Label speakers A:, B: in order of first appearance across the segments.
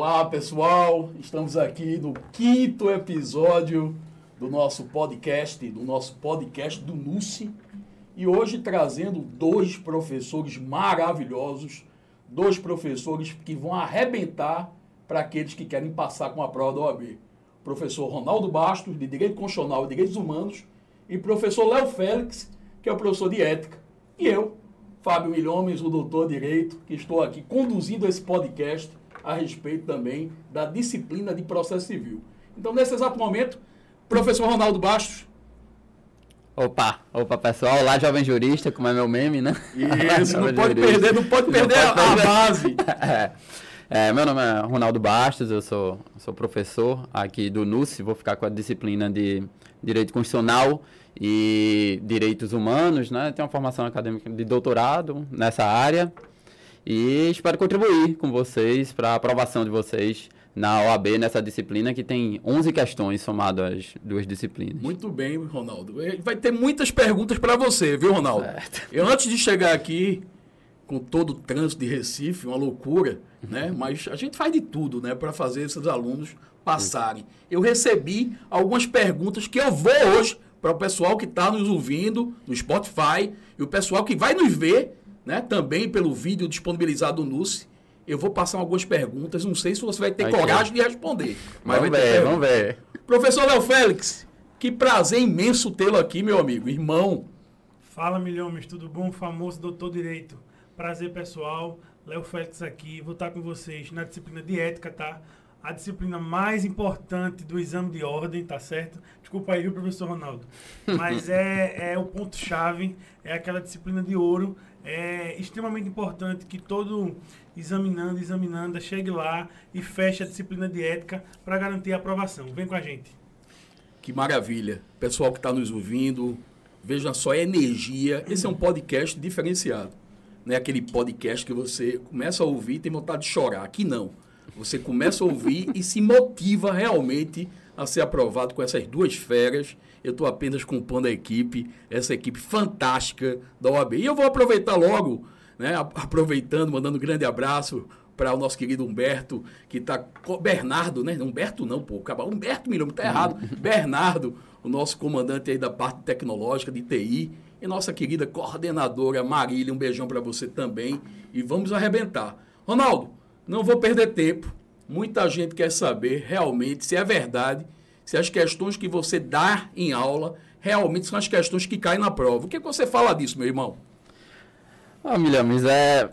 A: Olá, pessoal. Estamos aqui no quinto episódio do nosso podcast, do nosso podcast do NUSI. E hoje trazendo dois professores maravilhosos, dois professores que vão arrebentar para aqueles que querem passar com a prova da OAB. Professor Ronaldo Bastos, de Direito Constitucional e Direitos Humanos, e professor Léo Félix, que é o professor de Ética. E eu, Fábio Milhomes, o doutor de Direito, que estou aqui conduzindo esse podcast a respeito também da disciplina de processo civil. Então, nesse exato momento, professor Ronaldo Bastos,
B: Opa, opa pessoal, olá jovem jurista, como é meu meme, né?
A: Isso, não pode jurista. perder, não pode perder, não pode perder a, base.
B: é. É, meu nome é Ronaldo Bastos, eu sou, sou professor aqui do NUSI, vou ficar com a disciplina de Direito Constitucional e Direitos Humanos, né? Tenho uma formação acadêmica de doutorado nessa área e espero contribuir com vocês para a aprovação de vocês na OAB, nessa disciplina, que tem 11 questões somadas às duas disciplinas.
A: Muito bem, Ronaldo. É, vai ter muitas perguntas para você, viu, Ronaldo? Certo. Eu, antes de chegar aqui, com todo o trânsito de Recife, uma loucura, uhum. né? Mas a gente faz de tudo, né, para fazer esses alunos passarem. Eu recebi algumas perguntas que eu vou hoje para o pessoal que está nos ouvindo no Spotify e o pessoal que vai nos ver, né, também pelo vídeo disponibilizado no NUSE eu vou passar algumas perguntas, não sei se você vai ter coragem de responder.
B: Mas vamos ver, vamos ver.
A: Professor Léo Félix, que prazer imenso tê-lo aqui, meu amigo, irmão.
C: Fala, milhões, tudo bom? Famoso doutor Direito. Prazer, pessoal. Léo Félix aqui. Vou estar com vocês na disciplina de ética, tá? A disciplina mais importante do exame de ordem, tá certo? Desculpa aí, viu, professor Ronaldo? Mas é, é o ponto-chave, é aquela disciplina de ouro. É extremamente importante que todo examinando, examinando, chegue lá e feche a disciplina de ética para garantir a aprovação. Vem com a gente.
A: Que maravilha. Pessoal que está nos ouvindo, veja só a energia. Esse é um podcast diferenciado. Não é aquele podcast que você começa a ouvir e tem vontade de chorar. Aqui não. Você começa a ouvir e se motiva realmente a ser aprovado com essas duas feras. Eu estou apenas compondo a equipe, essa equipe fantástica da OAB. E eu vou aproveitar logo né? Aproveitando, mandando um grande abraço para o nosso querido Humberto, que está. Bernardo, né? Humberto não, pô. Humberto Milhão, está errado. Bernardo, o nosso comandante aí da parte tecnológica de TI. E nossa querida coordenadora Marília, um beijão para você também. E vamos arrebentar. Ronaldo, não vou perder tempo. Muita gente quer saber realmente se é verdade, se as questões que você dá em aula realmente são as questões que caem na prova. O que, é que você fala disso, meu irmão?
B: Ah, Milhames, é.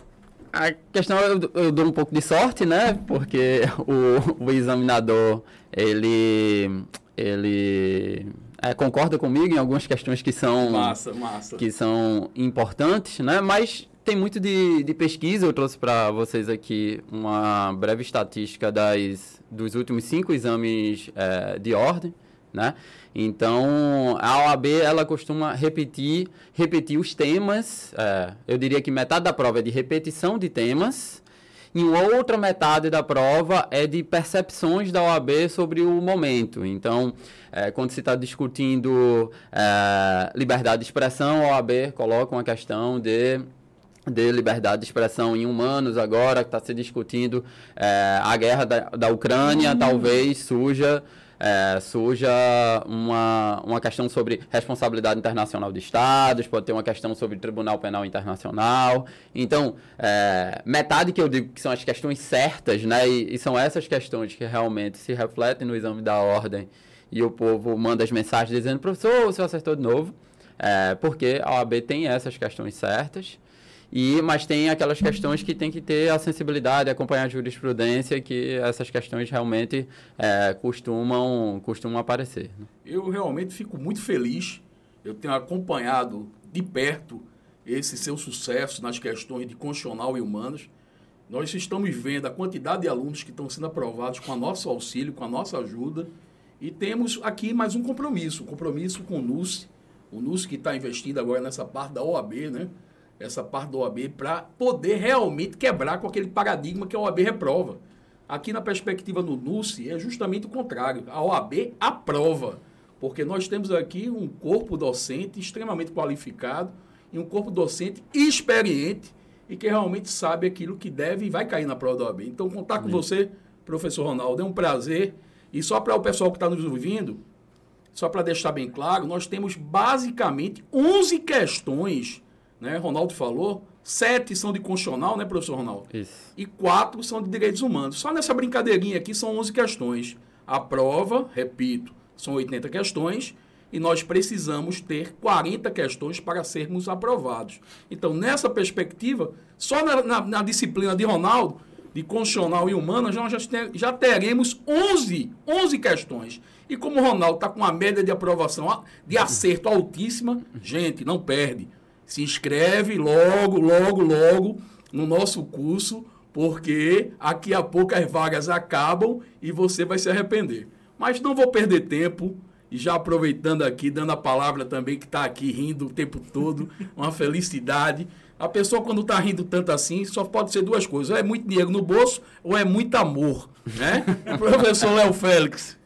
B: A questão eu, eu dou um pouco de sorte, né? Porque o, o examinador, ele. ele é, concorda comigo em algumas questões que são.
A: Massa, massa.
B: Que são importantes, né? Mas tem muito de, de pesquisa. Eu trouxe para vocês aqui uma breve estatística das, dos últimos cinco exames é, de ordem, né? Então, a OAB, ela costuma repetir, repetir os temas. É, eu diria que metade da prova é de repetição de temas. E outra metade da prova é de percepções da OAB sobre o momento. Então, é, quando se está discutindo é, liberdade de expressão, a OAB coloca uma questão de de liberdade de expressão em humanos agora, que está se discutindo é, a guerra da, da Ucrânia, uhum. talvez suja é, surja uma, uma questão sobre responsabilidade internacional de Estados, pode ter uma questão sobre Tribunal Penal Internacional. Então, é, metade que eu digo que são as questões certas, né? E, e, são essas questões que realmente se refletem no exame da ordem e o povo manda as mensagens dizendo, professor, você acertou de novo. É, porque a OAB tem essas questões certas. E, mas tem aquelas questões que tem que ter a sensibilidade, acompanhar a jurisprudência, que essas questões realmente é, costumam, costumam aparecer. Né?
A: Eu realmente fico muito feliz. Eu tenho acompanhado de perto esse seu sucesso nas questões de constitucional e humanas. Nós estamos vendo a quantidade de alunos que estão sendo aprovados com o nosso auxílio, com a nossa ajuda. E temos aqui mais um compromisso, um compromisso com o NUS, o NUS que está investindo agora nessa parte da OAB, né? Essa parte da OAB para poder realmente quebrar com aquele paradigma que a OAB reprova. Aqui na perspectiva do NUSE é justamente o contrário. A OAB aprova, porque nós temos aqui um corpo docente extremamente qualificado e um corpo docente experiente e que realmente sabe aquilo que deve e vai cair na prova da OAB. Então, contar com você, professor Ronaldo, é um prazer. E só para o pessoal que está nos ouvindo, só para deixar bem claro, nós temos basicamente 11 questões, né? Ronaldo falou, sete são de constitucional, né, professor Ronaldo?
B: Isso.
A: E quatro são de direitos humanos. Só nessa brincadeirinha aqui são 11 questões. A prova, repito, são 80 questões e nós precisamos ter 40 questões para sermos aprovados. Então, nessa perspectiva, só na, na, na disciplina de Ronaldo, de constitucional e humana, nós já, já teremos 11, 11 questões. E como o Ronaldo está com uma média de aprovação, de acerto altíssima, gente, não perde. Se inscreve logo, logo, logo no nosso curso, porque aqui a pouco as vagas acabam e você vai se arrepender. Mas não vou perder tempo. E já aproveitando aqui, dando a palavra também, que está aqui rindo o tempo todo, uma felicidade. A pessoa, quando está rindo tanto assim, só pode ser duas coisas: ou é muito dinheiro no bolso, ou é muito amor. Né? Professor Léo Félix.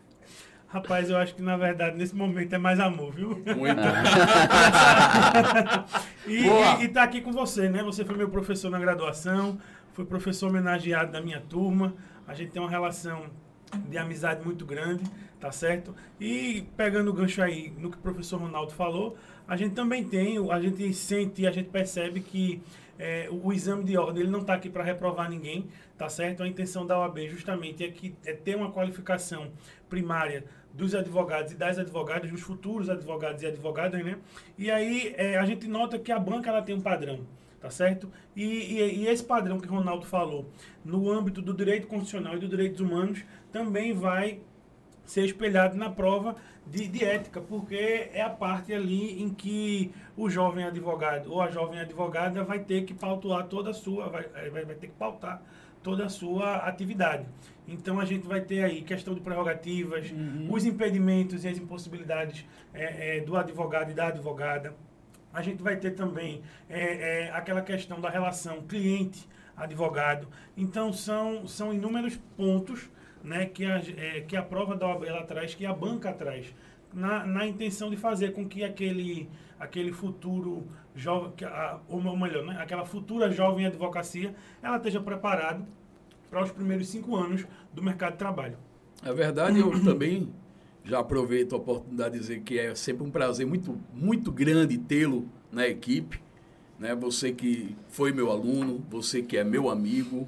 C: Rapaz, eu acho que na verdade nesse momento é mais amor, viu?
A: Muito.
C: e, e, e tá aqui com você, né? Você foi meu professor na graduação, foi professor homenageado da minha turma. A gente tem uma relação de amizade muito grande, tá certo? E pegando o gancho aí no que o professor Ronaldo falou, a gente também tem, a gente sente, a gente percebe que é, o, o, exame de ordem ele não está aqui para reprovar ninguém, tá certo? A intenção da OAB justamente é, que, é ter uma qualificação primária dos advogados e das advogadas, dos futuros advogados e advogadas, né? E aí é, a gente nota que a banca ela tem um padrão, tá certo? E, e, e, esse padrão que o Ronaldo falou, no âmbito do direito constitucional e dos direitos humanos, também vai ser espelhado na prova de, de, ética, porque é a parte ali em que o jovem advogado ou a jovem advogada vai ter que pautar toda a sua, vai, vai, vai ter que pautar toda a sua atividade. Então a gente vai ter aí questão de prerrogativas, uhum. os impedimentos e as impossibilidades é, é, do advogado e da advogada. A gente vai ter também é, é aquela questão da relação cliente-advogado. Então são, são inúmeros pontos né, que, a, é, que a prova da OAB ela traz, que a banca traz, na, na intenção de fazer com que aquele, aquele futuro jovem, ou melhor, né, aquela futura jovem advocacia, ela esteja preparada para os primeiros cinco anos do mercado de trabalho.
A: É verdade, eu também já aproveito a oportunidade de dizer que é sempre um prazer muito, muito grande tê-lo na equipe. Né? Você que foi meu aluno, você que é meu amigo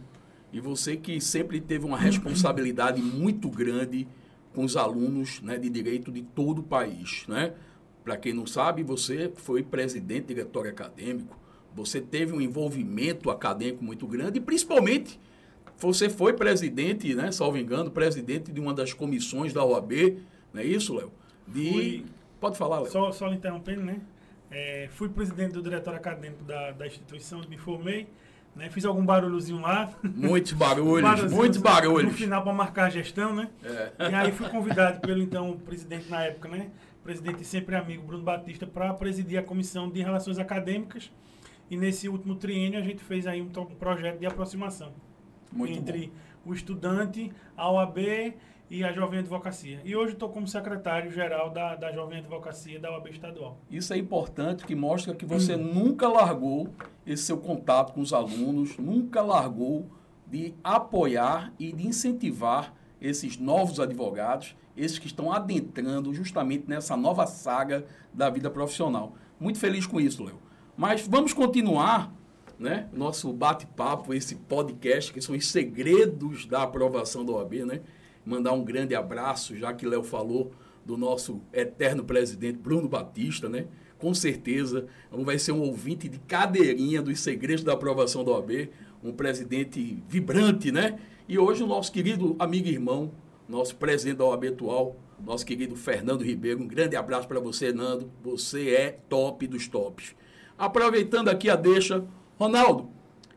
A: e você que sempre teve uma responsabilidade muito grande com os alunos né, de direito de todo o país. Né? Para quem não sabe, você foi presidente diretório acadêmico, você teve um envolvimento acadêmico muito grande e principalmente você foi presidente, né, salvo engano, presidente de uma das comissões da OAB, não é isso, Léo? De... Fui... Pode falar, Léo.
C: Só, só interrompendo, né? É, fui presidente do diretório acadêmico da, da instituição, me formei, né? Fiz algum barulhozinho lá.
A: Muitos barulhos, muitos barulhos.
C: No final para marcar a gestão, né? É. E aí fui convidado pelo então presidente na época, né? Presidente sempre amigo Bruno Batista para presidir a comissão de relações acadêmicas. E nesse último triênio a gente fez aí um, um projeto de aproximação. Muito entre bom. o estudante, a OAB e a Jovem Advocacia. E hoje estou como secretário-geral da, da Jovem Advocacia da OAB Estadual.
A: Isso é importante, que mostra que você hum. nunca largou esse seu contato com os alunos, nunca largou de apoiar e de incentivar esses novos advogados, esses que estão adentrando justamente nessa nova saga da vida profissional. Muito feliz com isso, Léo. Mas vamos continuar né? Nosso bate-papo, esse podcast, que são os segredos da aprovação da OAB, né? Mandar um grande abraço, já que Léo falou do nosso eterno presidente Bruno Batista, né? Com certeza, vai ser um ouvinte de cadeirinha dos segredos da aprovação da OAB, um presidente vibrante, né? E hoje o nosso querido amigo e irmão, nosso presidente da OAB atual, nosso querido Fernando Ribeiro. Um grande abraço para você, Nando. Você é top dos tops. Aproveitando aqui a deixa, Ronaldo,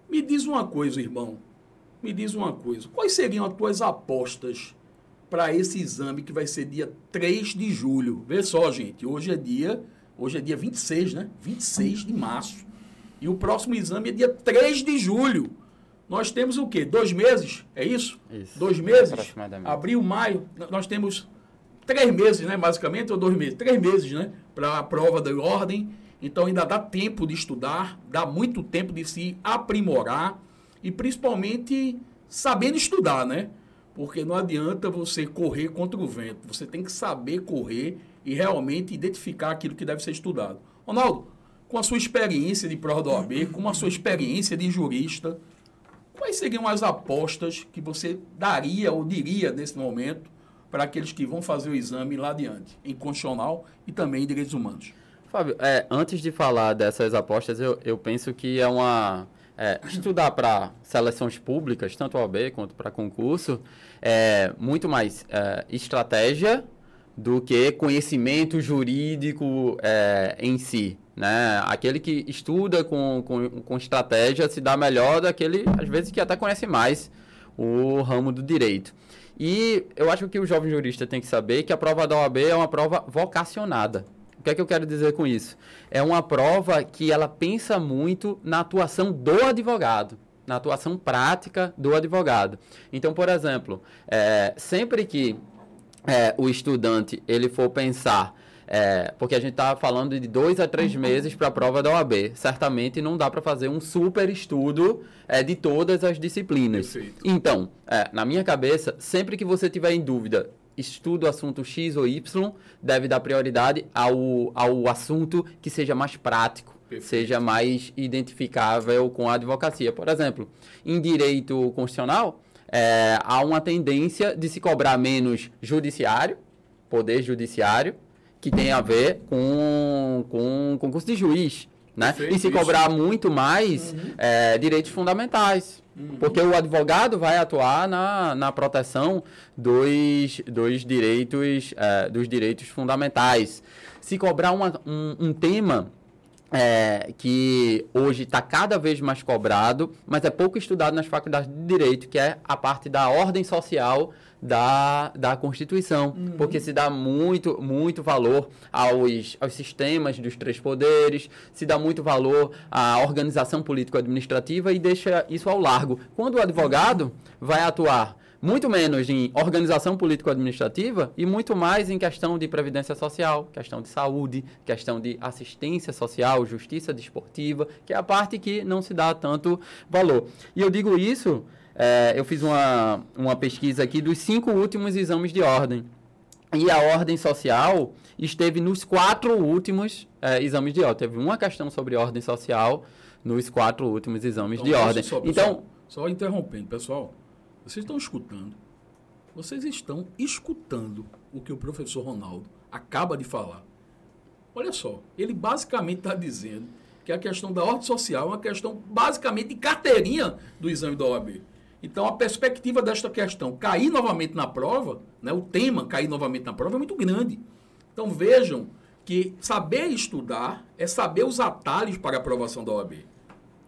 A: me diz uma coisa, irmão. Me diz uma coisa. Quais seriam as tuas apostas para esse exame que vai ser dia 3 de julho? Vê só, gente. Hoje é dia, hoje é dia 26, né? 26 de março. E o próximo exame é dia 3 de julho. Nós temos o quê? Dois meses? É isso?
B: Isso.
A: Dois meses? Abril, maio. Nós temos três meses, né? Basicamente, ou dois meses? Três meses, né? Para a prova da ordem então ainda dá tempo de estudar, dá muito tempo de se aprimorar e principalmente sabendo estudar, né? Porque não adianta você correr contra o vento. Você tem que saber correr e realmente identificar aquilo que deve ser estudado. Ronaldo, com a sua experiência de prova da OAB, com a sua experiência de jurista, quais seriam as apostas que você daria ou diria nesse momento para aqueles que vão fazer o exame lá adiante, em constitucional e também em direitos humanos?
B: Fábio, é, antes de falar dessas apostas, eu, eu penso que é uma é, estudar para seleções públicas, tanto OAB quanto para concurso, é muito mais é, estratégia do que conhecimento jurídico é, em si. Né? Aquele que estuda com, com, com estratégia se dá melhor daquele, às vezes, que até conhece mais o ramo do direito. E eu acho que o jovem jurista tem que saber que a prova da OAB é uma prova vocacionada. O que é que eu quero dizer com isso? É uma prova que ela pensa muito na atuação do advogado, na atuação prática do advogado. Então, por exemplo, é, sempre que é, o estudante ele for pensar é, porque a gente está falando de dois a três meses para a prova da OAB. Certamente não dá para fazer um super estudo é, de todas as disciplinas.
A: Perfeito.
B: Então, é, na minha cabeça, sempre que você tiver em dúvida estuda o assunto X ou Y, deve dar prioridade ao, ao assunto que seja mais prático, seja mais identificável com a advocacia. Por exemplo, em direito constitucional, é, há uma tendência de se cobrar menos judiciário, poder judiciário, que tem a ver com, com concurso de juiz. Né?
A: Perfeito,
B: E se
A: isso.
B: cobrar muito mais é, direitos fundamentais. Porque o advogado vai atuar na, na proteção dos, dos, direitos, é, dos direitos fundamentais. Se cobrar uma, um, um tema é, que hoje está cada vez mais cobrado, mas é pouco estudado nas faculdades de direito, que é a parte da ordem social da, da Constituição, porque se dá muito, muito valor aos, aos sistemas dos três poderes, se dá muito valor à organização político-administrativa e deixa isso ao largo. Quando o advogado vai atuar muito menos em organização político-administrativa e muito mais em questão de previdência social, questão de saúde, questão de assistência social, justiça desportiva, que é a parte que não se dá tanto valor. E eu digo isso, é, eu fiz uma, uma pesquisa aqui dos cinco últimos exames de ordem. E a ordem social esteve nos quatro últimos é, exames de ordem. Teve uma questão sobre ordem social nos quatro últimos exames de
A: olha
B: ordem.
A: Só,
B: então,
A: pessoal, só interrompendo, pessoal. Vocês estão escutando. Vocês estão escutando o que o professor Ronaldo acaba de falar. Olha só, ele basicamente está dizendo que a questão da ordem social é uma questão basicamente de carteirinha do exame da OAB. Então, a perspectiva desta questão cair novamente na prova, né, o tema cair novamente na prova é muito grande. Então, vejam que saber estudar é saber os atalhos para a aprovação da OAB.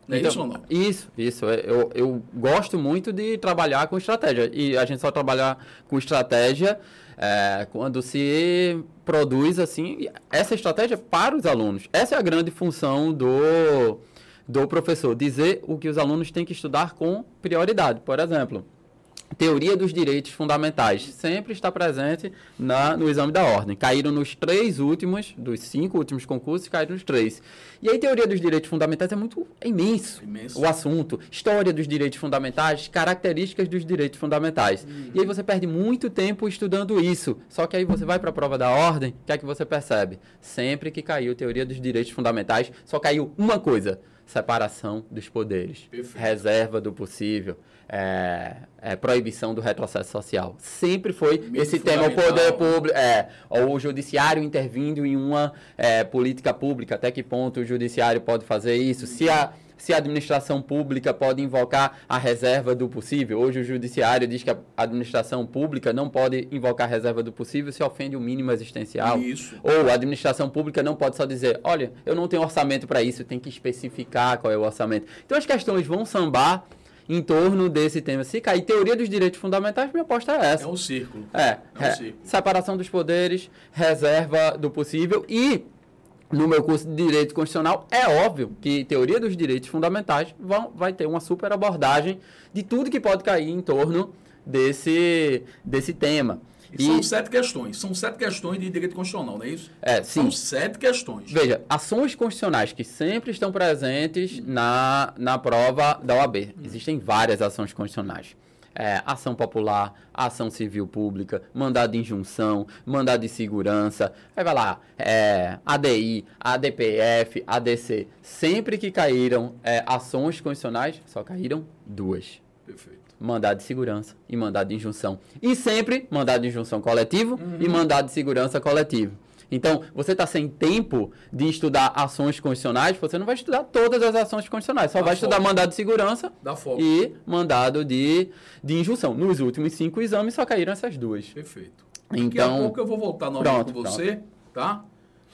A: Não é
B: Então,
A: isso ou não?
B: Isso, isso. É, Eu, eu gosto muito de trabalhar com estratégia. E a gente só trabalhar com estratégia é, quando se produz assim essa estratégia para os alunos. Essa é a grande função do, do professor, dizer o que os alunos têm que estudar com prioridade. Por exemplo, Teoria dos direitos fundamentais sempre está presente na, no exame da ordem. Caíram nos três últimos, dos cinco últimos concursos, caíram nos três. E aí, teoria dos direitos fundamentais é muito é imenso,
A: Imenso.
B: o assunto. História dos direitos fundamentais, características dos direitos fundamentais. E aí você perde muito tempo estudando isso. Só que aí você vai para a prova da ordem, o que é que você percebe? Sempre que caiu teoria dos direitos fundamentais, só caiu uma coisa: separação dos poderes,
A: Perfeito.
B: reserva do possível, é, é, proibição do retrocesso social. Sempre foi
A: Mito
B: esse tema, o poder público, é, ou o judiciário intervindo em uma é, política pública, até que ponto o judiciário pode fazer isso, se a, se a administração pública pode invocar a reserva do possível. Hoje o judiciário diz que a administração pública não pode invocar a reserva do possível se ofende o mínimo existencial.
A: Isso.
B: Ou a administração pública não pode só dizer, olha, eu não tenho orçamento para isso, tem que especificar qual é o orçamento. Então as questões vão sambar em torno desse tema. Se cair teoria dos direitos fundamentais, minha aposta é essa.
A: É um círculo.
B: É,
A: É um
B: é,
A: círculo.
B: separação dos poderes, reserva do possível e no meu curso de Direito Constitucional, é óbvio que teoria dos direitos fundamentais vão, vai ter uma super abordagem de tudo que pode cair em torno desse, desse tema.
A: E são sete questões. São sete questões de direito constitucional, não é isso?
B: É, sim.
A: São sete questões.
B: Veja, ações constitucionais que sempre estão presentes na, na prova da OAB. Existem várias ações constitucionais. É, ação popular, ação civil pública, mandado de injunção, mandado de segurança, aí vai lá, é, ADI, ADPF, ADC. Sempre que caíram é, ações constitucionais, só caíram duas.
A: Perfeito.
B: Mandado de segurança e mandado de injunção. E sempre mandado de injunção coletivo uhum. e mandado de segurança coletivo. Então, você está sem tempo de estudar ações constitucionais, você não vai estudar todas as ações constitucionais, só Dá vai foco. estudar mandado de segurança e mandado de, de injunção. Nos últimos cinco exames só caíram essas duas.
A: Perfeito. Então, Daqui a pouco eu vou voltar novamente pronto, com você, pronto. tá?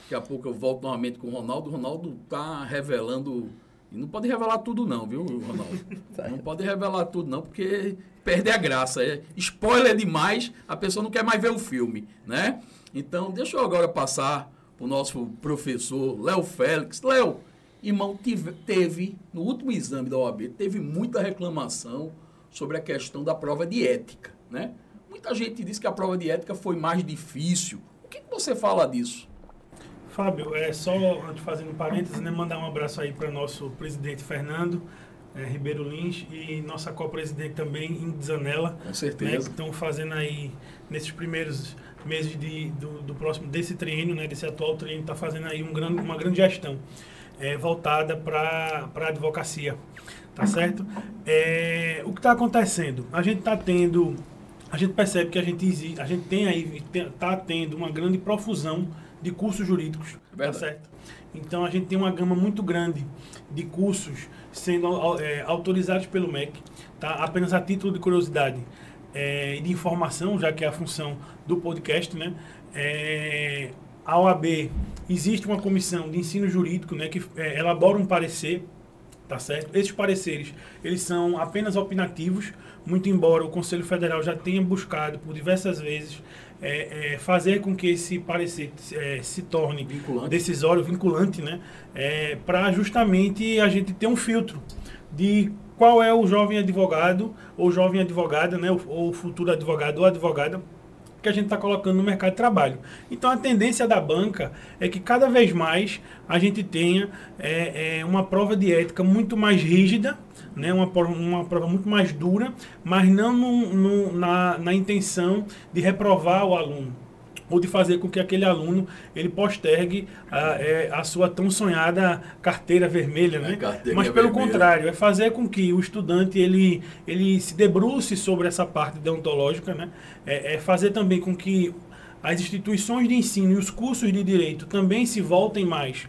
A: Daqui a pouco eu volto novamente com o Ronaldo. O Ronaldo está revelando. E não pode revelar tudo, não, viu, Ronaldo? não pode revelar tudo, não, porque perde a graça. É, spoiler demais, a pessoa não quer mais ver o filme, né? Então, deixa eu agora passar para o nosso professor Léo Félix. Léo, irmão, tive, teve, no último exame da OAB, teve muita reclamação sobre a questão da prova de ética, né? Muita gente disse que a prova de ética foi mais difícil. O que, que você fala disso?
C: Fábio, é só, fazendo parênteses, né, mandar um abraço aí para nosso presidente Fernando é, Ribeiro Lins e nossa co-presidente também, Indizanela.
A: Com certeza. Né, que
C: estão fazendo aí, nesses primeiros meses de, do, do próximo desse triênio, né, desse atual triênio, está fazendo aí um grande, uma grande gestão é, voltada para a advocacia, tá certo? É, o que está acontecendo? A gente está tendo, a gente percebe que a gente, a gente tem aí, está tendo uma grande profusão de cursos jurídicos, é tá certo? Então a gente tem uma gama muito grande de cursos sendo é, autorizados pelo MEC, tá? Apenas a título de curiosidade é, de informação, já que é a função do podcast, né? É, a OAB existe uma comissão de ensino jurídico, né, que é, elabora um parecer, tá certo? Esses pareceres, eles são apenas opinativos, muito embora o Conselho Federal já tenha buscado por diversas vezes é, é, fazer com que esse parecer é, se torne vinculante. decisório, vinculante, né? É, para justamente a gente ter um filtro de qual é o jovem advogado ou jovem advogada, né, ou, futuro advogado ou advogada que a gente está colocando no mercado de trabalho. Então a tendência da banca é que cada vez mais a gente tenha é, é, uma prova de ética muito mais rígida, né, uma, uma prova muito mais dura, mas não no, no, na, na intenção de reprovar o aluno ou de fazer com que aquele aluno ele postergue a, é, a sua tão sonhada carteira vermelha, né? Carteira Mas pelo vermelha. contrário, é fazer com que o estudante ele, ele se debruce sobre essa parte deontológica, né? É, é fazer também com que as instituições de ensino e os cursos de direito também se voltem mais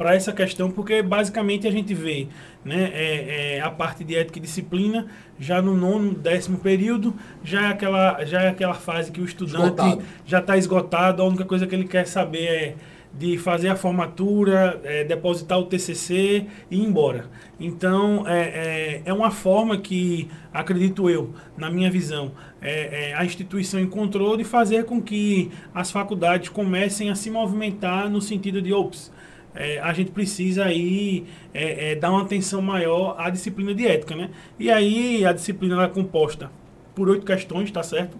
C: para essa questão, porque basicamente a gente vê né, é, é, a parte de ética e disciplina já no nono, décimo período, já é aquela, já é aquela fase que o estudante esgotado. já está esgotado, a única coisa que ele quer saber é de fazer a formatura, é, depositar o TCC e ir embora. Então, é, é, é, uma forma que, acredito eu, na minha visão, é, é, a instituição encontrou de fazer com que as faculdades comecem a se movimentar no sentido de, ops, é, a gente precisa aí é, é, dar uma atenção maior à disciplina de ética, né? E aí a disciplina é composta por oito questões, tá certo?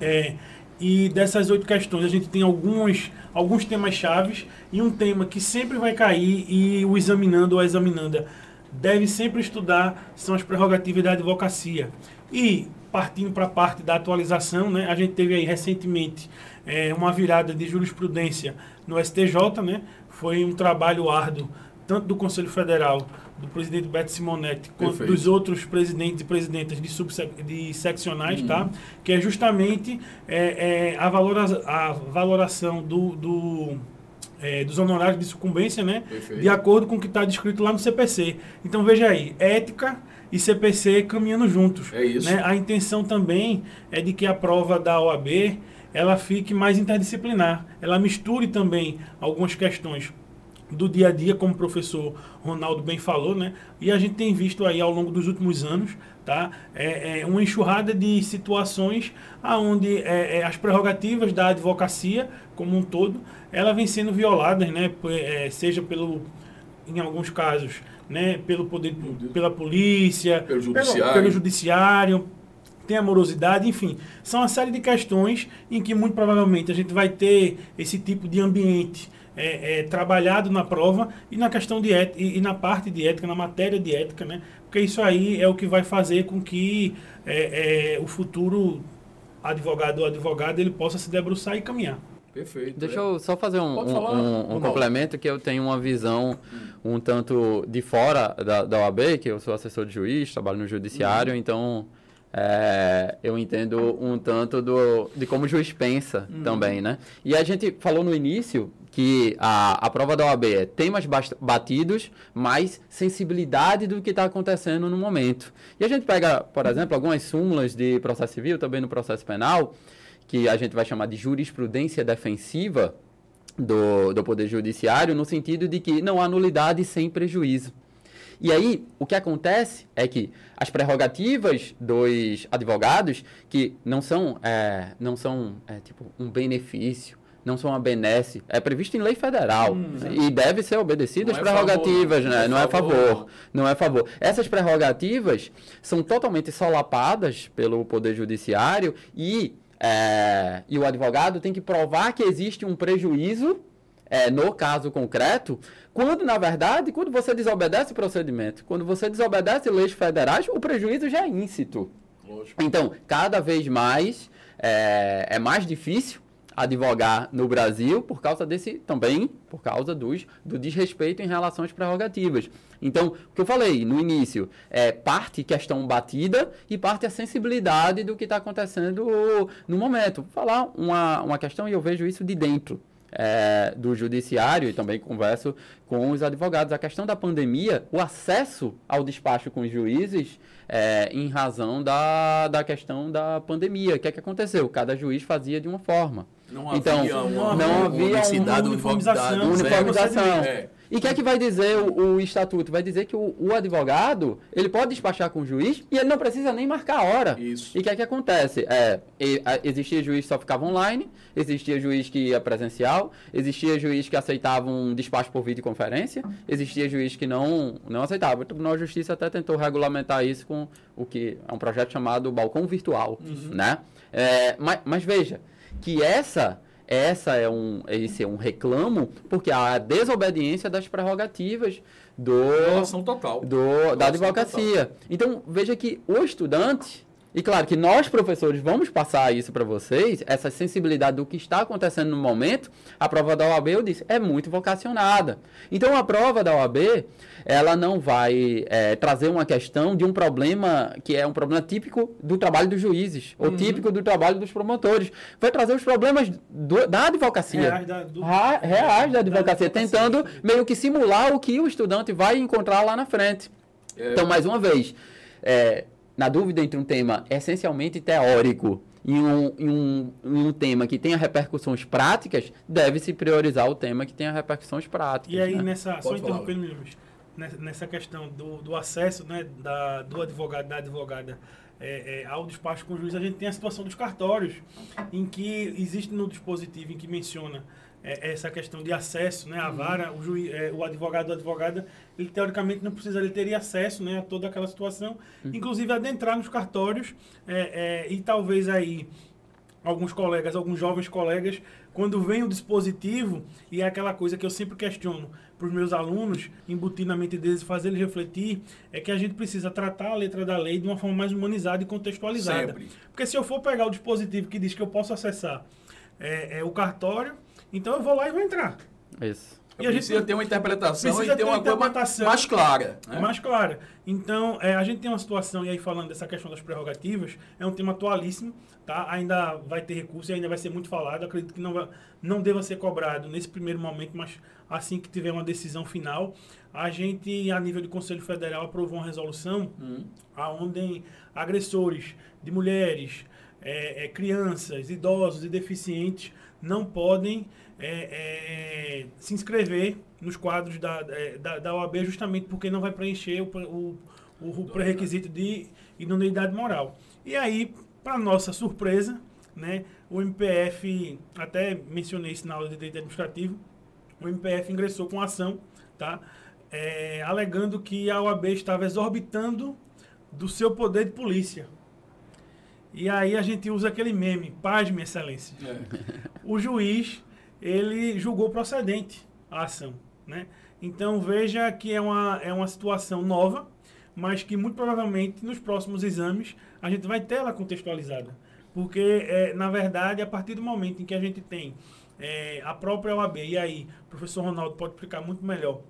C: É, e dessas oito questões a gente tem alguns, alguns temas chaves e um tema que sempre vai cair e o examinando ou a examinanda deve sempre estudar são as prerrogativas da advocacia. E partindo para a parte da atualização, né, a gente teve aí recentemente é, uma virada de jurisprudência no STJ, né, foi um trabalho árduo, tanto do Conselho Federal, do presidente Beto Simonetti, quanto Perfeito. dos outros presidentes e presidentas de, subsec de seccionais, uhum. tá? Que é justamente é, é, a, valora a valoração do, do é, dos honorários de sucumbência, né? Perfeito. De acordo com o que está descrito lá no CPC. Então veja aí, ética e CPC caminhando juntos.
A: É isso.
C: Né? A intenção também é de que a prova da OAB ela fique mais interdisciplinar. Ela misture também algumas questões do dia a dia, como o professor Ronaldo bem falou, né? E a gente tem visto aí ao longo dos últimos anos, tá? É, é uma enxurrada de situações aonde é, é, as prerrogativas da advocacia como um todo, ela vem sendo violadas, né? É, seja pelo, em alguns casos, né? Pelo poder, pela polícia,
A: pelo judiciário,
C: pelo, pelo judiciário tem amorosidade, enfim. São uma série de questões em que muito provavelmente a gente vai ter esse tipo de ambiente é, é, trabalhado na prova e na questão de ética, e, e, na parte de ética, na matéria de ética, né? Porque isso aí é o que vai fazer com que é, é o futuro advogado ou advogada ele possa se debruçar e caminhar.
A: Perfeito.
B: Deixa é. eu só fazer um, um, um, um complemento que eu tenho uma visão um tanto de fora da, da OAB, que eu sou assessor de juiz, trabalho no judiciário, uhum. então é, eu entendo um tanto do, de como o juiz pensa uhum. também, né? E a gente falou no início que a, a prova da OAB é temas batidos, mais sensibilidade do que está acontecendo no momento. E a gente pega, por exemplo, algumas súmulas de processo civil, também no processo penal, que a gente vai chamar de jurisprudência defensiva do, do Poder Judiciário, no sentido de que não há nulidade sem prejuízo. E aí, o que acontece é que as prerrogativas dos advogados, que não são, é, não são é, tipo, um benefício, não são uma benesse, é previsto em lei federal hum, e deve ser obedecido as é prerrogativas, favor, né? Não é favor, não é favor. Essas prerrogativas são totalmente solapadas pelo Poder Judiciário e é, e o advogado tem que provar que existe um prejuízo é, no caso concreto, quando, na verdade, quando você desobedece o procedimento, quando você desobedece leis federais, o prejuízo já é íncito. Lógico. Então, cada vez mais é, é mais difícil advogar no Brasil por causa desse também por causa dos, do desrespeito em relação às prerrogativas. Então, o que eu falei no início é parte questão batida e parte a sensibilidade do que está acontecendo no momento. Vou falar uma, uma questão e eu vejo isso de dentro. É, do judiciário e também converso com os advogados. A questão da pandemia, o acesso ao despacho com os juízes é, em razão da, da questão da pandemia. O que é que aconteceu? Cada juiz fazia de uma forma.
A: Não então, havia uma, não havia
C: uniformização.
B: uniformização. É. E o que é que vai dizer o, o, estatuto? Vai dizer que o, o, advogado, ele pode despachar com o juiz e ele não precisa nem marcar a hora.
A: Isso.
B: E o que é que acontece? É, existia juiz que só ficava online, existia juiz que ia presencial, existia juiz que aceitava um despacho por videoconferência, existia juiz que não, não aceitava. O Tribunal de Justiça até tentou regulamentar isso com o que é um projeto chamado Balcão Virtual, uhum. né? É, mas, mas veja, que essa essa é um esse é um reclamo porque há a desobediência das prerrogativas do
A: total
B: do da advocacia. Total. Então veja que o estudante e claro que nós, professores, vamos passar isso para vocês, essa sensibilidade do que está acontecendo no momento. A prova da OAB, eu disse, é muito vocacionada. Então, a prova da OAB, ela não vai é, trazer uma questão de um problema que é um problema típico do trabalho dos juízes, ou uhum. típico do trabalho dos promotores. Vai trazer os problemas do, da advocacia. Reais da, do, reais da advocacia, da tentando meio que simular o que o estudante vai encontrar lá na frente. É. Então, mais uma vez, é, na dúvida entre um tema essencialmente teórico e um, e um, e um tema que tenha repercussões práticas, deve-se priorizar o tema que tenha repercussões práticas.
C: E aí, né? nessa, só interrompendo, nessa questão do, do acesso né, da, do advogado, da advogada é, é, ao despacho com o juiz, a gente tem a situação dos cartórios, em que existe no dispositivo em que menciona é, essa questão de acesso né, à uhum. vara, o, juiz, é, o advogado ou advogada, ele teoricamente não precisa, ele teria acesso né, a toda aquela situação, uhum. inclusive adentrar nos cartórios é, é, e talvez aí alguns colegas, alguns jovens colegas, quando vem o dispositivo, e é aquela coisa que eu sempre questiono para os meus alunos, embutir na mente deles, fazer eles refletir, é que a gente precisa tratar a letra da lei de uma forma mais humanizada e contextualizada. Sempre. Porque se eu for pegar o dispositivo que diz que eu posso acessar é, é o cartório, então eu vou lá e vou entrar.
B: Isso.
A: E a gente precisa ter uma interpretação e ter uma interpretação mais clara.
C: Né? Mais clara. Então, é, a gente tem uma situação, e aí falando dessa questão das prerrogativas, é um tema atualíssimo, tá? Ainda vai ter recurso e ainda vai ser muito falado. Acredito que não, vai, não deva ser cobrado nesse primeiro momento, mas assim que tiver uma decisão final, a gente, a nível de Conselho Federal, aprovou uma resolução hum. onde agressores de mulheres, é, é, crianças, idosos e deficientes não podem é, é, se inscrever nos quadros da, é, da, da, OAB justamente porque não vai preencher o, o, o pré-requisito de idoneidade moral. E aí, para nossa surpresa, né, o MPF, até mencionei isso na aula de direito administrativo, o MPF ingressou com ação, tá, é, alegando que a OAB estava exorbitando do seu poder de polícia. E aí a gente usa aquele meme, paz, minha excelência. É. O juiz ele julgou procedente a ação. Né? Então veja que é uma, é uma situação nova, mas que muito provavelmente nos próximos exames a gente vai ter ela contextualizada. Porque, é, na verdade, a partir do momento em que a gente tem é, a própria OAB, e aí o professor Ronaldo pode explicar muito melhor,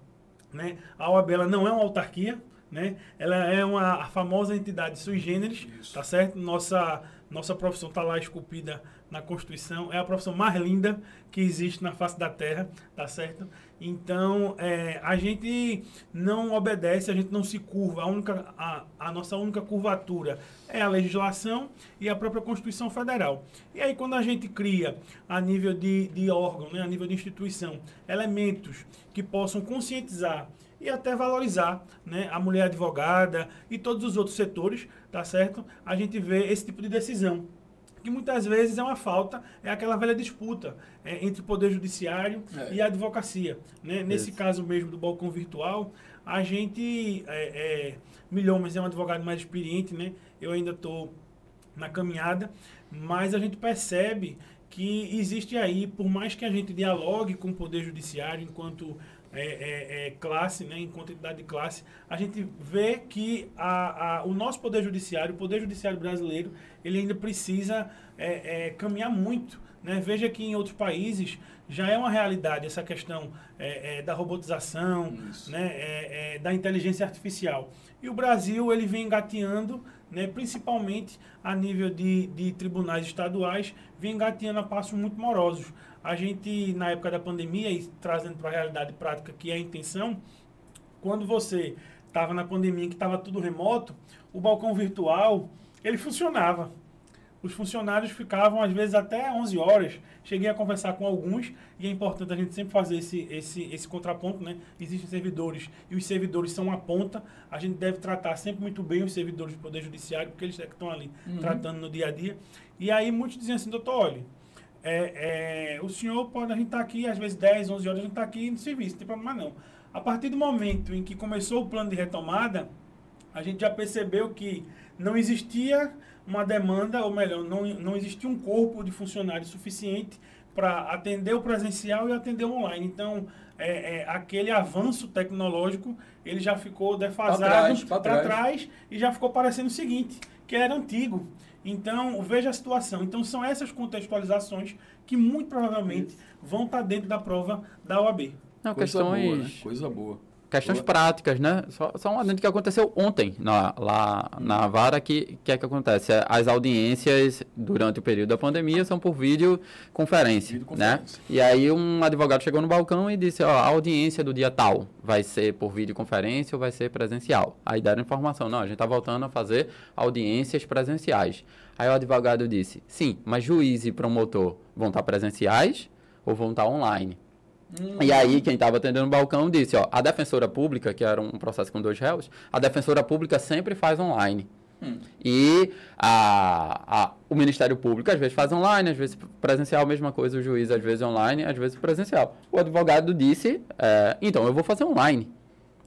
C: né? a OAB ela não é uma autarquia, né? ela é uma a famosa entidade sui generis, Isso. tá certo? Nossa, nossa profissão está lá esculpida na Constituição, é a profissão mais linda que existe na face da Terra, tá certo? Então, é, a gente não obedece, a gente não se curva, a, única, a, a nossa única curvatura é a legislação e a própria Constituição Federal. E aí, quando a gente cria, a nível de, de órgão, né, a nível de instituição, elementos que possam conscientizar e até valorizar né, a mulher advogada e todos os outros setores, tá certo? A gente vê esse tipo de decisão que muitas vezes é uma falta, é aquela velha disputa é, entre o Poder Judiciário é. e a advocacia. Né? Nesse caso mesmo do balcão virtual, a gente, é, é, Milhomes é um advogado mais experiente, né? eu ainda estou na caminhada, mas a gente percebe que existe aí, por mais que a gente dialogue com o Poder Judiciário enquanto é, é, é, classe, né, enquanto entidade de classe, a gente vê que a, a, o nosso Poder Judiciário, o Poder Judiciário brasileiro, ele ainda precisa é, é, caminhar muito. Né? Veja que em outros países já é uma realidade essa questão é, da robotização, né, da inteligência artificial. E o Brasil ele vem engateando, né, principalmente a nível de, de tribunais estaduais, vem engateando a passos muito morosos. A gente, na época da pandemia, e trazendo para a realidade prática que é a intenção, quando você estava na pandemia, que estava tudo remoto, o balcão virtual, ele funcionava. Os funcionários ficavam, às vezes, até 11 horas. Cheguei a conversar com alguns, e é importante a gente sempre fazer esse, esse, esse contraponto, né? Existem servidores, e os servidores são a ponta. A gente deve tratar sempre muito bem os servidores do Poder Judiciário, porque eles é que estão ali uhum. tratando no dia a dia. E aí muitos diziam assim, doutor, olha, é, é, o senhor pode, a gente tá aqui, às vezes 10, 11 horas, a gente está aqui no serviço, não tem problema não. A partir do momento em que começou o plano de retomada, a gente já percebeu que não existia uma demanda, ou melhor, não, não existia um corpo de funcionários suficiente para atender o presencial e atender o online. Então, é, é, aquele avanço tecnológico, ele já ficou defasado para trás, trás e já ficou parecendo o seguinte, que era antigo. Então, veja a situação. Então, são essas contextualizações que muito provavelmente vão estar dentro da prova da OAB.
B: Não, Coisa questões...
A: boa, né? Coisa boa.
B: Questões boa. práticas, né? Só, só um adendo que aconteceu ontem na, lá na vara, que, que é que acontece? As audiências durante o período da pandemia são por videoconferência, né? E aí um advogado chegou no balcão e disse, ó, a audiência do dia tal vai ser por videoconferência ou vai ser presencial? Aí deram informação, não, a gente está voltando a fazer audiências presenciais. Aí o advogado disse, sim, mas juiz e promotor vão estar presenciais ou vão estar online? Hum. E aí, quem estava atendendo o balcão disse, ó, a defensora pública, que era um processo com dois réus, a defensora pública sempre faz online. Hum. E a, a, o Ministério Público às vezes faz online, às vezes presencial, mesma coisa, o juiz às vezes online, às vezes presencial. O advogado disse, é, então eu vou fazer online.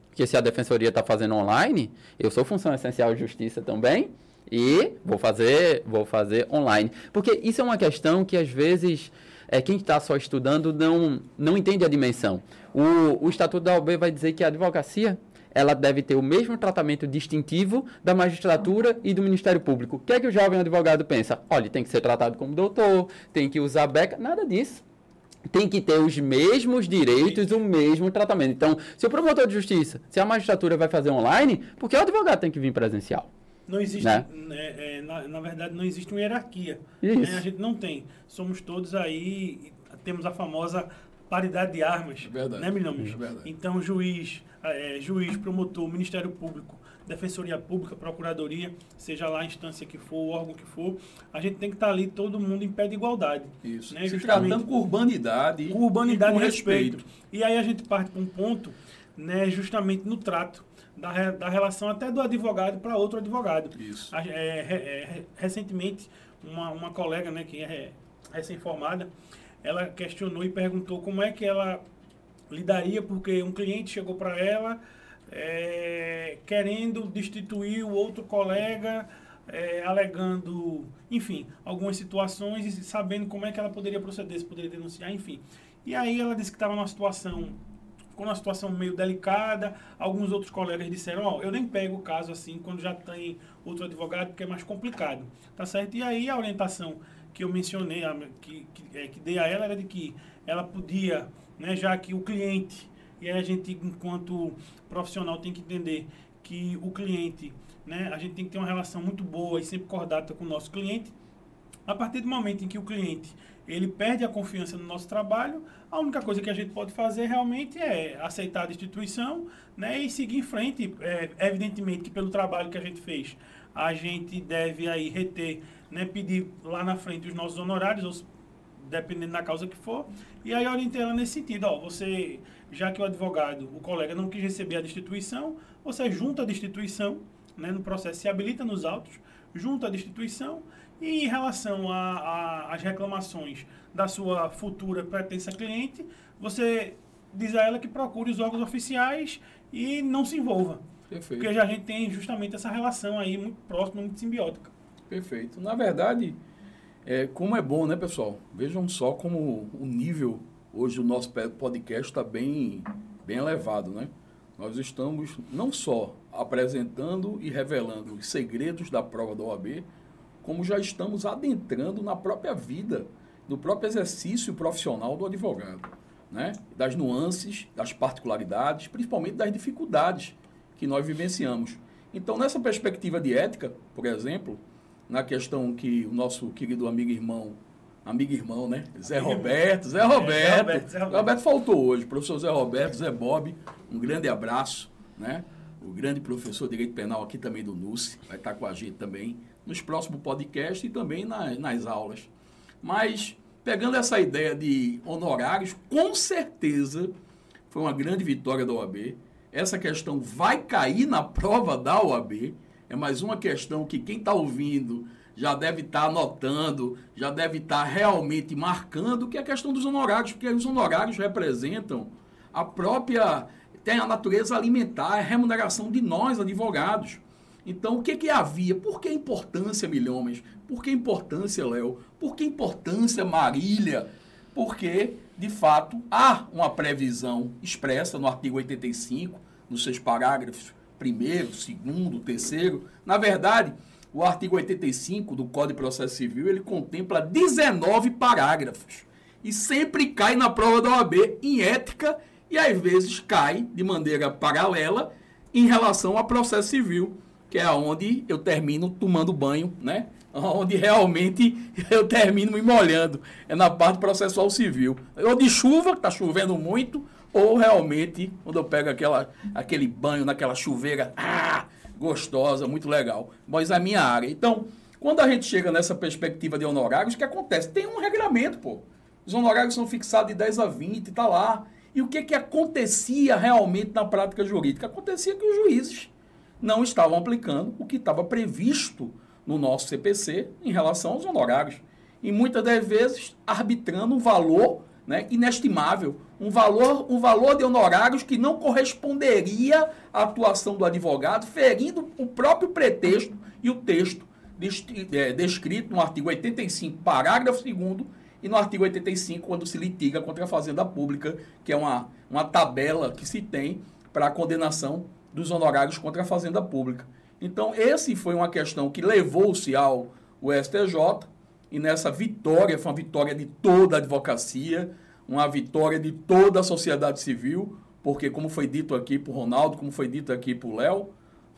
B: Porque se a defensoria está fazendo online, eu sou função essencial de justiça também, e vou fazer, vou fazer online. Porque isso é uma questão que às vezes é, quem está só estudando não, não entende a dimensão. O, o Estatuto da OAB vai dizer que a advocacia ela deve ter o mesmo tratamento distintivo da magistratura e do Ministério Público. O que é que o jovem advogado pensa? Olha, tem que ser tratado como doutor, tem que usar beca, nada disso. Tem que ter os mesmos direitos, o mesmo tratamento. Então, se o promotor de justiça, se a magistratura vai fazer online, por que o advogado tem que vir presencial?
C: Não existe, né? né? É, na, na, verdade, não existe uma hierarquia. Né? A gente não tem. Somos todos aí, temos a famosa paridade de armas. Verdade. Né, Milhões? Verdade. Então, juiz, é, juiz, promotor, Ministério Público, Defensoria Pública, Procuradoria, seja lá a instância que for, o órgão que for, a gente tem que estar ali todo mundo em pé de igualdade.
A: Isso. Né? Se tratando com urbanidade.
C: Com urbanidade e com respeito. respeito. E aí a gente parte para um ponto, né, justamente no trato da, da relação até do advogado para outro advogado.
A: Isso.
C: É, é, recentemente, uma, uma colega, né, que é recém-formada, ela questionou e perguntou como é que ela lidaria, porque um cliente chegou para ela é, querendo destituir o outro colega, é, alegando, enfim, algumas situações e sabendo como é que ela poderia proceder, se poderia denunciar, enfim. E aí ela disse que estava numa situação, ficou numa situação meio delicada. Alguns outros colegas disseram, ó, eu nem pego o caso assim quando já tem outro advogado, porque é mais complicado. Tá certo? E aí a orientação que eu mencionei, que, que, é, que dei a ela, era de que ela podia, né, já que o cliente, e aí a gente, enquanto profissional, tem que entender que o cliente, né, a gente tem que ter uma relação muito boa e sempre cordata com o nosso cliente. A partir do momento em que o cliente ele perde a confiança no nosso trabalho, a única coisa que a gente pode fazer realmente é aceitar a destituição né, e seguir em frente. É, evidentemente que pelo trabalho que a gente fez, a gente deve aí reter, né, pedir lá na frente os nossos honorários, dependendo da causa que for. E aí orientei ela nesse sentido, ó, você, já que o advogado, o colega não quis receber a destituição, você junta a destituição, né, no processo se habilita nos autos, junta a destituição e em relação às reclamações da sua futura pretensa cliente, você diz a ela que procure os órgãos oficiais e não se envolva. Perfeito. Porque a gente tem justamente essa relação aí muito próxima, muito simbiótica.
A: Perfeito. Na verdade, é, como é bom, né, pessoal? Vejam só como o nível hoje do nosso podcast está bem, bem elevado, né? Nós estamos não só apresentando e revelando os segredos da prova da OAB, como já estamos adentrando na própria vida, no próprio exercício profissional do advogado, né? Das nuances, das particularidades, principalmente das dificuldades que nós vivenciamos. Então, nessa perspectiva de ética, por exemplo, na questão que o nosso querido amigo irmão, amigo irmão, né? Zé Roberto, Zé Roberto, é, Zé Roberto, Zé Roberto. Roberto faltou hoje, professor Zé Roberto, Zé Bob, um grande abraço, né? O grande professor de Direito Penal aqui também do NUSE, vai estar com a gente também nos próximos podcasts e também na, nas aulas. Mas, pegando essa ideia de honorários, com certeza foi uma grande vitória da OAB. Essa questão vai cair na prova da OAB. É mais uma questão que quem está ouvindo já deve estar tá anotando, já deve estar tá realmente marcando, que é a questão dos honorários, porque os honorários representam a própria, tem a natureza alimentar, a remuneração de nós, advogados. Então, o que, que havia? Por que importância, Milhões? Por que importância, Léo? Por que importância, Marília? Porque, de fato, há uma previsão expressa no artigo 85, nos seus parágrafos primeiro, segundo, terceiro. Na verdade, o artigo 85 do Código de Processo Civil, ele contempla 19 parágrafos. E sempre cai na prova da OAB em ética e às vezes cai de maneira paralela em relação ao processo civil que é onde eu termino tomando banho, né? Onde realmente eu termino me molhando. É na parte processual civil. Ou de chuva, que está chovendo muito, ou realmente quando eu pego aquela, aquele banho naquela chuveira ah, gostosa, muito legal. Mas é a minha área. Então, quando a gente chega nessa perspectiva de honorários, o que acontece? Tem um regulamento, pô. Os honorários são fixados de 10 a 20, está lá. E o que, que acontecia realmente na prática jurídica? Acontecia que os juízes não estavam aplicando o que estava previsto no nosso CPC em relação aos honorários. E muitas das vezes arbitrando um valor né, inestimável, um valor, um valor de honorários que não corresponderia à atuação do advogado, ferindo o próprio pretexto e o texto é, descrito no artigo 85, parágrafo 2 e no artigo 85, quando se litiga contra a Fazenda Pública, que é uma, uma tabela que se tem para a condenação dos honorários contra a Fazenda Pública. Então, esse foi uma questão que levou-se ao STJ, e nessa vitória, foi uma vitória de toda a advocacia, uma vitória de toda a sociedade civil, porque, como foi dito aqui por Ronaldo, como foi dito aqui por Léo,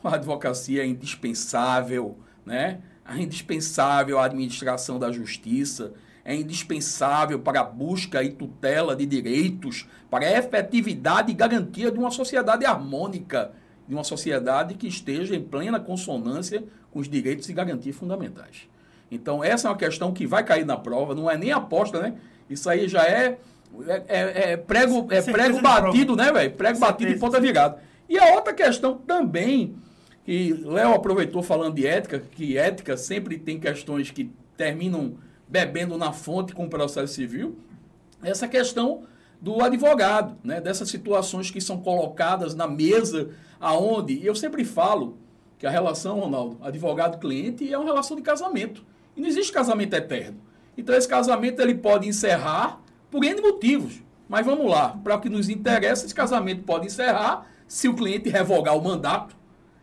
A: a advocacia é indispensável, né? É indispensável à administração da justiça, é indispensável para a busca e tutela de direitos, para a efetividade e garantia de uma sociedade harmônica de uma sociedade que esteja em plena consonância com os direitos e garantias fundamentais. Então, essa é uma questão que vai cair na prova, não é nem aposta, né? Isso aí já é, é, é, é prego, é prego batido, né, velho? Prego batido e ponta virada. E a outra questão também, que Léo aproveitou falando de ética, que ética sempre tem questões que terminam bebendo na fonte com o processo civil, essa questão do advogado, né? dessas situações que são colocadas na mesa, aonde, eu sempre falo que a relação, Ronaldo, advogado-cliente é uma relação de casamento. E não existe casamento eterno. Então esse casamento ele pode encerrar por N motivos. Mas vamos lá, para o que nos interessa, esse casamento pode encerrar se o cliente revogar o mandato.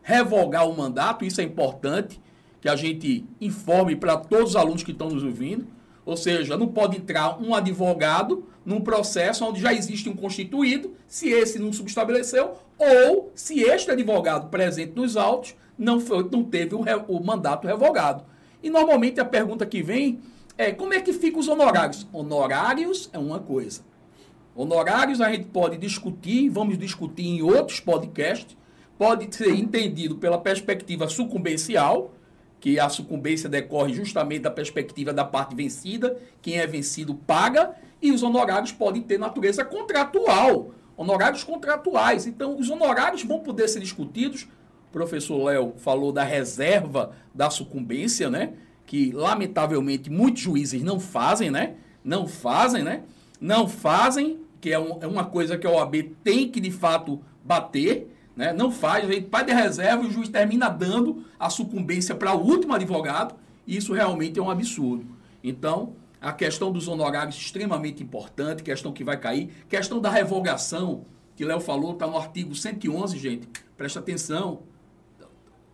A: Revogar o mandato, isso é importante que a gente informe para todos os alunos que estão nos ouvindo. Ou seja, não pode entrar um advogado num processo onde já existe um constituído, se esse não subestabeleceu, ou se este advogado presente nos autos não, foi, não teve o, o mandato revogado. E normalmente a pergunta que vem é como é que ficam os honorários? Honorários é uma coisa. Honorários a gente pode discutir, vamos discutir em outros podcasts, pode ser entendido pela perspectiva sucumbencial, que a sucumbência decorre justamente da perspectiva da parte vencida, quem é vencido paga, e os honorários podem ter natureza contratual, honorários contratuais. Então, os honorários vão poder ser discutidos. O professor Léo falou da reserva da sucumbência, né? Que lamentavelmente muitos juízes não fazem, né? Não fazem, né? Não fazem, que é, um, é uma coisa que a OAB tem que de fato bater. Né? Não faz, a gente vai de reserva e o juiz termina dando a sucumbência para o último advogado, e isso realmente é um absurdo. Então, a questão dos honorários extremamente importante, questão que vai cair, questão da revogação, que Léo falou, está no artigo 111, gente, presta atenção.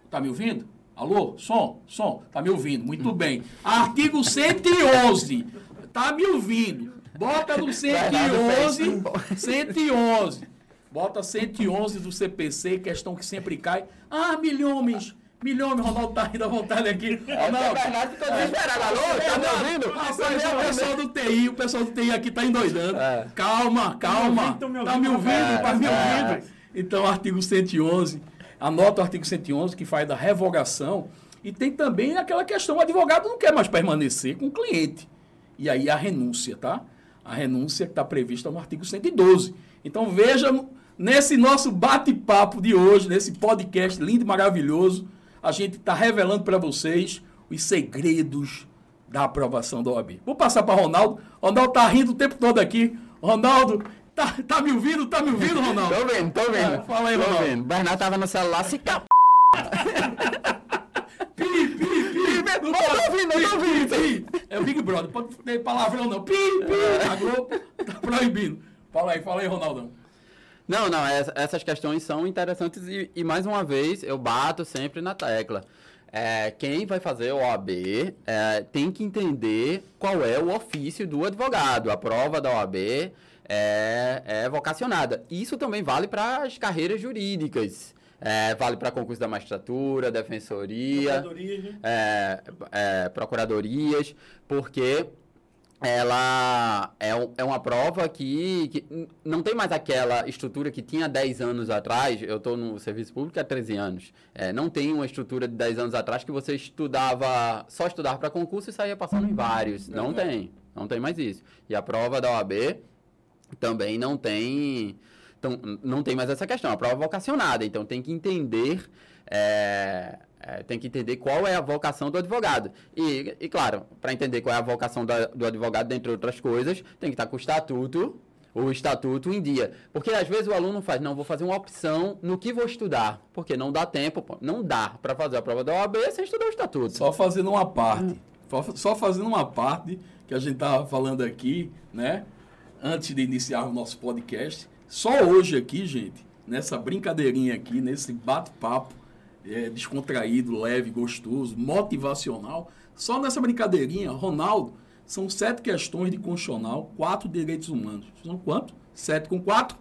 A: Está me ouvindo? Alô? Som? Som? Está me ouvindo? Muito bem. Artigo 111. Está me ouvindo? Bota no 111. 111. Bota 111 do CPC, questão que sempre cai. Ah, milhões. Milhões, Ronaldo tá indo à vontade aqui. Ronaldo.
B: Bernardo ficou desesperado. Alô, tá me ouvindo?
A: Rapaz, o pessoal do TI, o pessoal do TI aqui tá endoidando. É. Calma, calma. Tá me ouvindo? Tá me ouvindo? Então, artigo 111. Anota o artigo 111 que faz da revogação. E tem também aquela questão, o advogado não quer mais permanecer com o cliente. E aí a renúncia, tá? A renúncia que está prevista no artigo 112. Então veja Nesse nosso bate-papo de hoje, nesse podcast lindo e maravilhoso, a gente está revelando para vocês os segredos da aprovação da OAB. Vou passar para Ronaldo. Ronaldo tá rindo o tempo todo aqui. Ronaldo, tá, tá me ouvindo? Tá me ouvindo, Ronaldo?
B: tô vendo, tô vendo.
A: É, fala aí, tô Ronaldo. Vendo.
B: Bernardo tava no celular se cap...
A: pi, pi, pi. Não tô ouvindo, não tô ouvindo. É o Big Brother, pode ter palavrão não. Pi, pi. A Globo tá proibindo. Fala aí, fala aí, Ronaldão.
B: Não, não, essas questões são interessantes e, e, mais uma vez, eu bato sempre na tecla. É, quem vai fazer o OAB é, tem que entender qual é o ofício do advogado. A prova da OAB é, é vocacionada. Isso também vale para as carreiras jurídicas. É, vale para concurso da magistratura, defensoria, procuradorias, né? é, é, procuradorias, porque ela é, é uma prova que, que, não tem mais aquela estrutura que tinha 10 anos atrás. Eu estou no serviço público há 13 anos. É, não tem uma estrutura de 10 anos atrás que você estudava, só estudava para concurso e saía passando em vários. Não uhum. tem. Não tem mais isso. E a prova da OAB também não tem. Então, não tem mais essa questão. A prova é vocacionada. Então tem que entender. É, tem que entender qual é a vocação do advogado. E, e claro, para entender qual é a vocação do advogado, dentre outras coisas, tem que estar com o estatuto, o estatuto em dia. Porque às vezes o aluno faz, não, vou fazer uma opção no que vou estudar. Porque não dá tempo, não dá para fazer a prova da OAB sem estudar o estatuto.
A: Só fazendo uma parte. Só fazendo uma parte que a gente estava falando aqui, né? Antes de iniciar o nosso podcast. Só hoje aqui, gente, nessa brincadeirinha aqui, nesse bate-papo, é, descontraído, leve, gostoso, motivacional. Só nessa brincadeirinha, Ronaldo, são sete questões de constitucional, quatro direitos humanos. São quanto? Sete com quatro?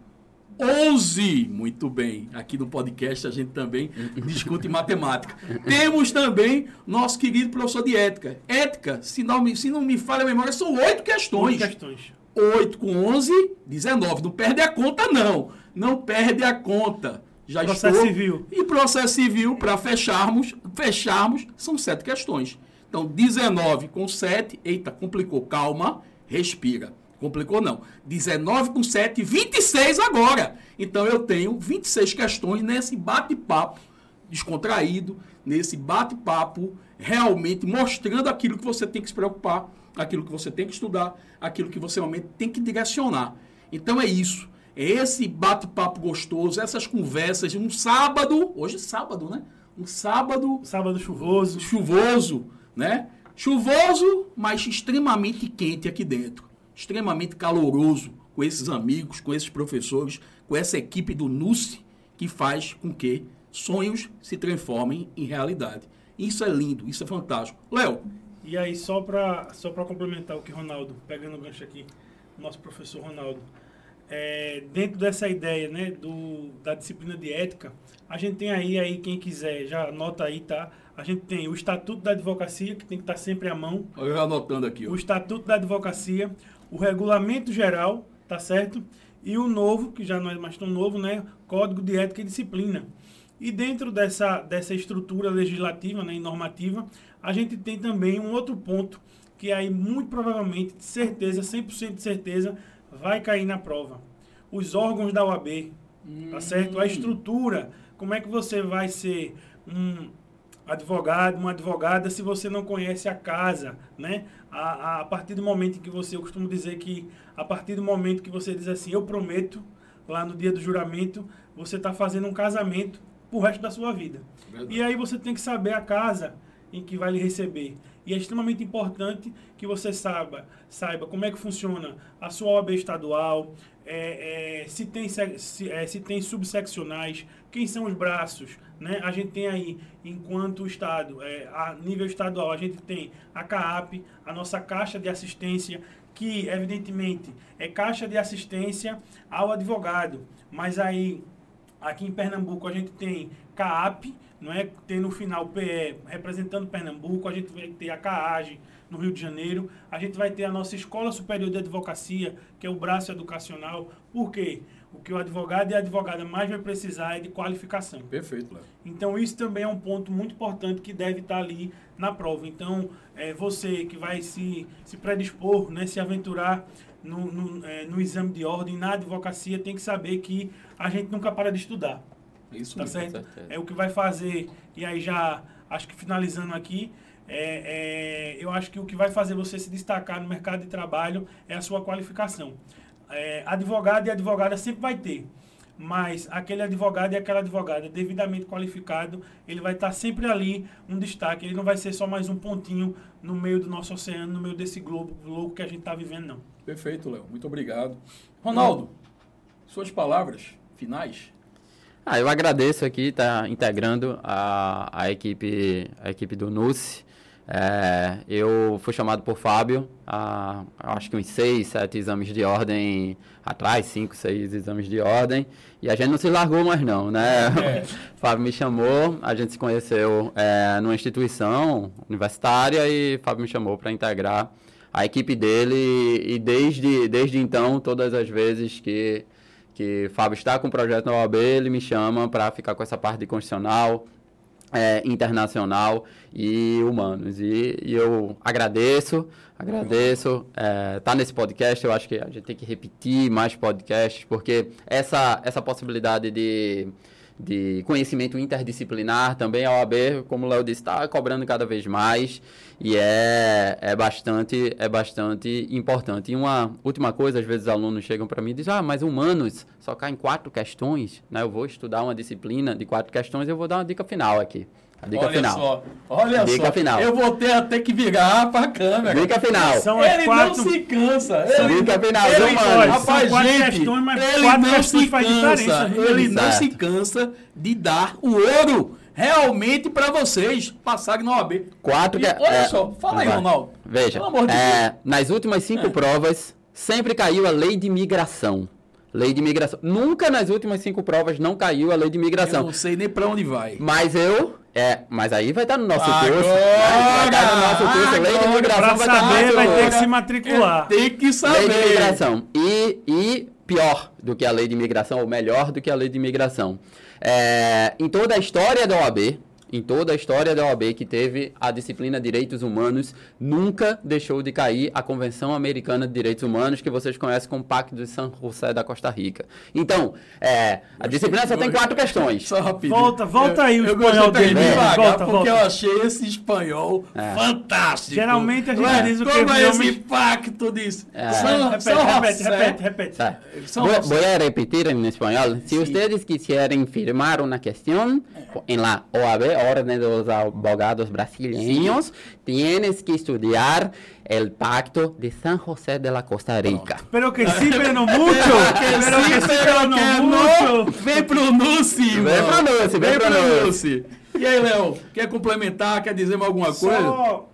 A: Onze! Muito bem. Aqui no podcast a gente também discute matemática. Temos também nosso querido professor de ética. Ética, se não me, se não me falha a memória, são oito questões. Oito
C: questões.
A: Oito com onze, dezenove. Não perde a conta, não. Não perde a conta já
C: processo estou. civil.
A: E processo civil, para fecharmos, fecharmos, são sete questões. Então, 19 com 7, eita, complicou, calma, respira. Complicou não. 19 com 7, 26 agora. Então eu tenho 26 questões nesse bate-papo descontraído, nesse bate-papo realmente mostrando aquilo que você tem que se preocupar, aquilo que você tem que estudar, aquilo que você realmente tem que direcionar. Então é isso esse bate-papo gostoso, essas conversas, um sábado, hoje é sábado, né? Um sábado.
C: Sábado chuvoso.
A: Chuvoso, né? Chuvoso, mas extremamente quente aqui dentro. Extremamente caloroso. com esses amigos, com esses professores, com essa equipe do NUSE, que faz com que sonhos se transformem em realidade. Isso é lindo, isso é fantástico. Léo.
C: E aí, só para só complementar o que Ronaldo, pegando o gancho aqui, nosso professor Ronaldo, é, dentro dessa ideia né, do, da disciplina de ética, a gente tem aí, aí, quem quiser, já anota aí, tá? A gente tem o Estatuto da Advocacia, que tem que estar sempre à mão.
A: Eu já anotando aqui. Ó.
C: O Estatuto da Advocacia, o Regulamento Geral, tá certo? E o novo, que já não é mais tão novo, né? Código de Ética e Disciplina. E dentro dessa, dessa estrutura legislativa né, e normativa, a gente tem também um outro ponto que aí muito provavelmente, de certeza, 100% de certeza, vai cair na prova. Os órgãos da OAB, hum. tá certo? A estrutura, como é que você vai ser um advogado, uma advogada, se você não conhece a casa, né? A, a, partir do momento em que você, eu costumo dizer que a partir do momento que você diz assim, eu prometo, lá no dia do juramento, você está fazendo um casamento pro resto da sua vida. Verdade. E aí você tem que saber a casa em que vai lhe receber. E é extremamente importante que você saiba, saiba como é que funciona a sua OAB estadual, é, é, se, tem, se, é, se tem subseccionais, quem são os braços. Né? A gente tem aí, enquanto Estado, é, a nível estadual, a gente tem a CAAP, a nossa Caixa de Assistência, que evidentemente é Caixa de Assistência ao Advogado. Mas aí, aqui em Pernambuco, a gente tem CAAP, não é? Tem no final PE representando Pernambuco, a gente vai ter a CAAGE no Rio de Janeiro, a gente vai ter a nossa Escola Superior de Advocacia, que é o braço educacional. Por quê? O que o advogado e a advogada mais vai precisar é de qualificação.
A: Perfeito, Léo.
C: Então, isso também é um ponto muito importante que deve estar ali na prova. Então, é, você que vai se, se predispor, né, se aventurar no, no, é, no exame de ordem, na advocacia, tem que saber que a gente nunca para de estudar.
A: Isso
C: tá mesmo, certo? É o que vai fazer, e aí já acho que finalizando aqui, é, é, eu acho que o que vai fazer você se destacar no mercado de trabalho é a sua qualificação. É, advogado e advogada sempre vai ter, mas aquele advogado e aquela advogada devidamente qualificado, ele vai estar sempre ali um destaque. Ele não vai ser só mais um pontinho no meio do nosso oceano, no meio desse globo louco que a gente está vivendo, não.
A: Perfeito, Léo. Muito obrigado. Ronaldo, suas palavras finais.
B: Ah, eu agradeço aqui estar tá integrando a, a, equipe, a equipe do NUSE. É, eu fui chamado por Fábio, a, acho que uns seis, sete exames de ordem atrás, cinco, seis exames de ordem, e a gente não se largou mais não, né? É. Fábio me chamou, a gente se conheceu é, numa instituição universitária e Fábio me chamou para integrar a equipe dele e desde, desde então, todas as vezes que que Fábio está com o projeto na OAB, ele me chama para ficar com essa parte de constitucional, é, internacional e humanos. E, e eu agradeço, agradeço. É, tá nesse podcast, eu acho que a gente tem que repetir mais podcasts, porque essa, essa possibilidade de de conhecimento interdisciplinar também a OAB, como o Léo disse, está cobrando cada vez mais e é, é, bastante, é bastante importante. E uma última coisa, às vezes os alunos chegam para mim e dizem, ah, mas humanos só caem quatro questões, né? eu vou estudar uma disciplina de quatro questões, eu vou dar uma dica final aqui. A dica
A: olha
B: final.
A: Só, olha dica só. final. Eu vou ter até que virar para a câmera.
B: Dica final.
A: São ele quatro... não se cansa.
B: Ele, dica final.
A: Ele, ele, rapaz, gente, questões, mas ele não se cansa. Ele não se cansa de dar o ouro realmente para vocês passarem na OAB.
B: Quatro.
A: E, olha é, só, fala aí, Ronaldo.
B: Veja, é, nas últimas cinco é. provas, sempre caiu a lei de migração. Lei de imigração. Nunca nas últimas cinco provas não caiu a lei de imigração. Eu
A: não sei nem para onde vai.
B: Mas eu. É, mas aí vai estar no nosso agora, curso. Vai estar no nosso curso. Agora, lei de imigração vai estar no
C: nosso vai ter que se matricular.
A: É, tem que saber.
B: Lei de imigração. E, e pior do que a lei de imigração, ou melhor do que a lei de imigração. É, em toda a história da OAB, em toda a história da OAB que teve a disciplina Direitos Humanos, nunca deixou de cair a Convenção Americana de Direitos Humanos, que vocês conhecem como Pacto de San José da Costa Rica. Então, é, a disciplina só tem quatro questões.
C: Só rapidinho. Volta, volta aí o eu espanhol dele.
A: Devagar, volta, porque volta. eu achei esse espanhol é. fantástico.
C: Geralmente a gente é? diz o que...
A: Como é esse pacto disso?
C: É. São, repete, São repete, repete, repete,
B: tá. Vou, vou repetir em espanhol. Se vocês quiserem firmar uma questão em la OAB, Ordem dos Abogados Brasileiros, tienes que estudar el Pacto de San José de la Costa Rica.
C: Pero que sí, pero no mucho. pero que sí, pero no mucho.
A: Vem pro Nuci,
B: Vem
A: mano.
B: pro Nuci, vem pro Nuci.
A: Nuci. E aí, Léo, quer complementar, quer dizer mais alguma coisa?
C: Só,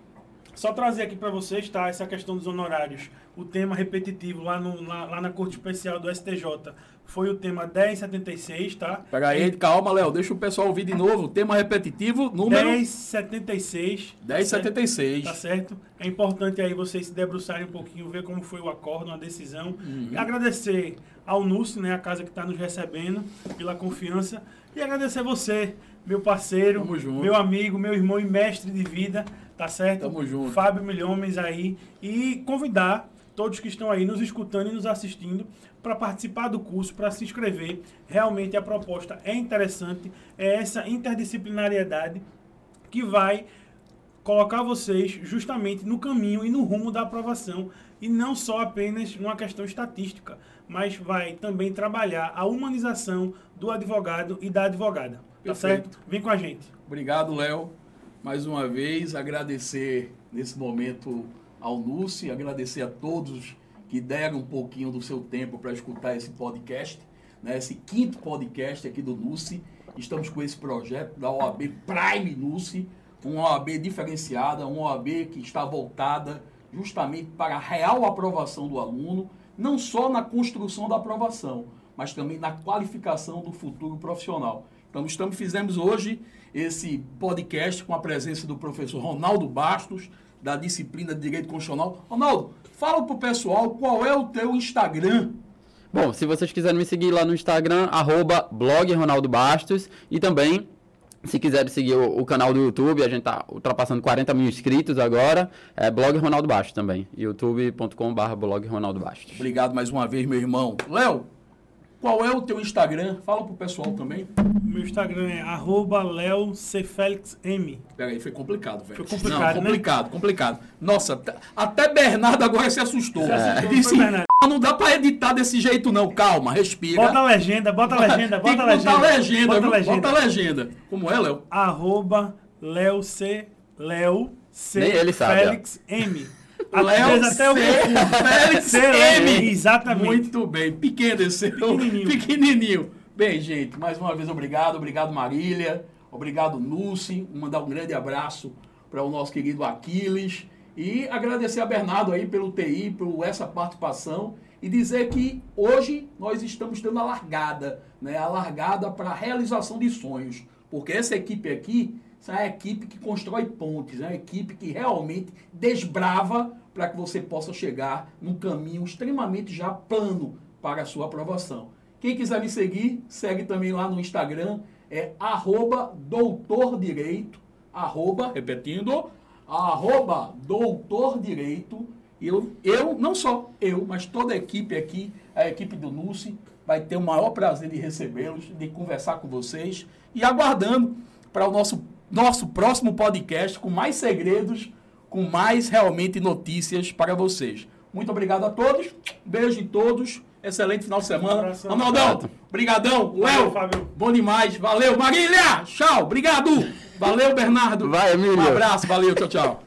C: só trazer aqui para vocês, tá? Essa questão dos honorários. O tema repetitivo lá, no, lá, lá na Corte Especial do STJ foi o tema 1076, tá?
A: Pega aí, calma, Léo, deixa o pessoal ouvir de novo. Tema repetitivo, número
C: 1076.
A: 1076.
C: Tá certo? É importante aí vocês se debruçarem um pouquinho, ver como foi o acordo, a decisão.
A: Uhum.
C: E agradecer ao NUS, né, a casa que está nos recebendo, pela confiança. E agradecer você, meu parceiro, meu amigo, meu irmão e mestre de vida, tá certo?
A: Tamo junto.
C: Fábio Milhomens aí. E convidar todos que estão aí nos escutando e nos assistindo para participar do curso, para se inscrever. Realmente a proposta é interessante, é essa interdisciplinariedade que vai colocar vocês justamente no caminho e no rumo da aprovação e não só apenas numa questão estatística, mas vai também trabalhar a humanização do advogado e da advogada. Tá
A: Perfeito.
C: certo? Vem com a gente.
A: Obrigado, Léo. Mais uma vez, agradecer nesse momento ao Núcio, agradecer a todos que deram um pouquinho do seu tempo para escutar esse podcast, né? esse quinto podcast aqui do Núcio. Estamos com esse projeto da OAB Prime Núcio, uma OAB diferenciada, uma OAB que está voltada justamente para a real aprovação do aluno, não só na construção da aprovação, mas também na qualificação do futuro profissional. Então, estamos, fizemos hoje esse podcast com a presença do professor Ronaldo Bastos, da disciplina de Direito Constitucional. Ronaldo, fala para o pessoal qual é o teu Instagram.
B: Bom, se vocês quiserem me seguir lá no Instagram, arroba blog Ronaldo Bastos e também se quiserem seguir o, o canal do YouTube, a gente tá ultrapassando 40 mil inscritos agora, é blog Ronaldo Bastos também, youtube.com.br blog Ronaldo Bastos.
A: Obrigado mais uma vez, meu irmão. Léo, qual é o teu Instagram? Fala para o pessoal também.
C: Meu Instagram é arroba leocfelixm.
A: Peraí, foi complicado, velho.
C: Foi complicado,
A: Não,
C: né?
A: complicado, complicado. Nossa, até- Bernardo agora se assustou.
C: Se assustou,
A: Disse,
C: foi, Bernardo.
A: não dá para editar desse jeito não. Calma, respira.
C: Bota a legenda, bota a legenda, bota a legenda.
A: a legenda,
C: Bota a legenda.
A: Bota a legenda. Como é, Léo?
C: Arroba C. Leo C.
B: Nem ele sabe,
C: Félix M.
A: Léo
C: até eu
A: C. Félix. M.
C: Exatamente.
A: Muito bem. Pequeno esse.
C: Pequenininho.
A: Pequenininho. Bem, gente, mais uma vez obrigado. Obrigado, Marília. Obrigado, Nulce. Mandar um grande abraço para o nosso querido Aquiles. E agradecer a Bernardo aí pelo TI, por essa participação. E dizer que hoje nós estamos tendo a largada, né? A largada para a realização de sonhos. Porque essa equipe aqui essa é a equipe que constrói pontes, é a equipe que realmente desbrava para que você possa chegar num caminho extremamente já plano para a sua aprovação. Quem quiser me seguir, segue também lá no Instagram, é arroba doutor direito, arroba, repetindo, arroba doutor direito. E Eu, eu, não só eu, mas toda a equipe aqui, a equipe do NUSE, vai ter o maior prazer de recebê-los, de conversar com vocês e aguardando para o nosso, nosso próximo podcast com mais segredos, com mais realmente notícias para vocês. Muito obrigado a todos, beijo em todos, excelente final de semana. Ronaldão, brigadão, Léo,
C: Fábio.
A: bom demais, valeu, Marília, tchau, obrigado, valeu, Bernardo.
B: Vai, Emílio.
A: Um abraço, valeu, tchau, tchau.